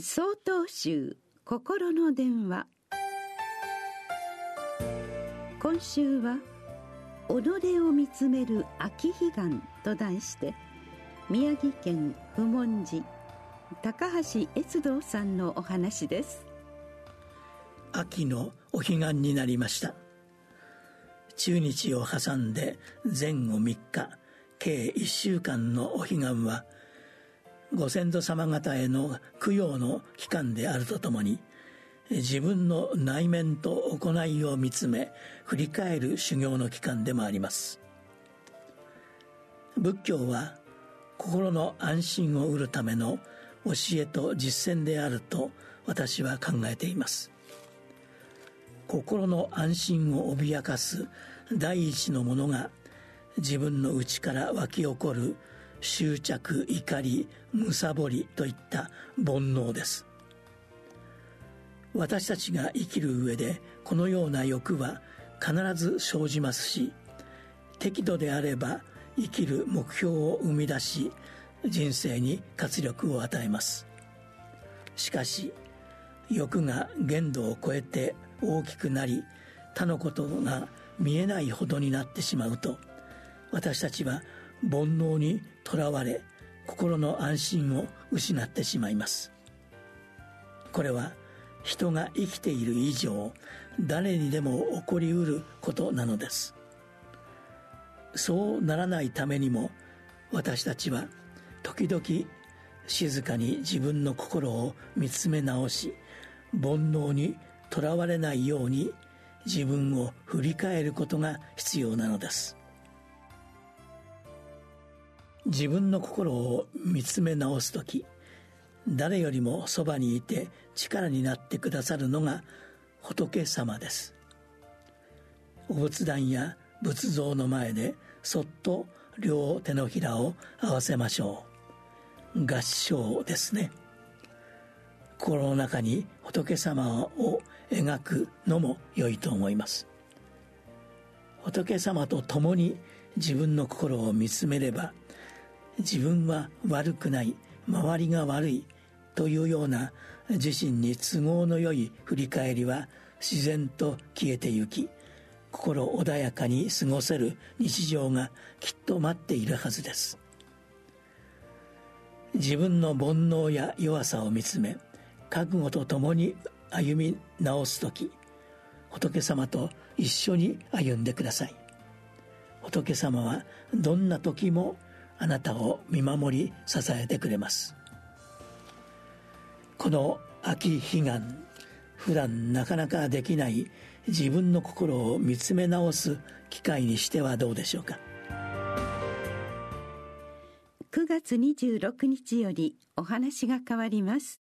総統集心の電話。今週は「踊れを見つめる秋彼岸」と題して宮城県不問寺高橋悦道さんのお話です。秋のお彼岸になりました。中日を挟んで前後3日計1週間のお彼岸はご先祖様方への供養の期間であるとともに自分の内面と行いを見つめ振り返る修行の期間でもあります。仏教は心の安心を得るための教えと実践であると私は考えています。心の安心を脅かす第一のものが自分の内から湧き起こる執着怒りむさぼりといった煩悩です。私たちが生きる上でこのような欲は必ず生じますし適度であれば生きる目標を生み出し人生に活力を与えます。しかし欲が限度を超えて大きくなり他のことが見えないほどになってしまうと私たちは煩悩にとらわれ心の安心を失ってしまいます。これは人が生きている以上誰にでも起こりうることなのです。そうならないためにも私たちは時々静かに自分の心を見つめ直し煩悩にとらわれないように自分を振り返ることが必要なのです。自分の心を見つめ直す時誰よりもそばにいて力になってくださるのが仏様です。お仏壇や仏像の前でそっと両手のひらを合わせましょう。合掌ですね。心の中に仏様を描くのも良いと思います。仏様と共に自分の心を見つめれば自分は悪くない周りが悪いというような自身に都合のよい振り返りは自然と消えてゆき心穏やかに過ごせる日常がきっと待っているはずです。自分の煩悩や弱さを見つめ覚悟とともに歩み直す時仏様と一緒に歩んでください。仏様はどんな時もあなたを見守り支えてくれます。この秋悲願普段なかなかできない自分の心を見つめ直す機会にしてはどうでしょうか？9月26日よりお話が変わります。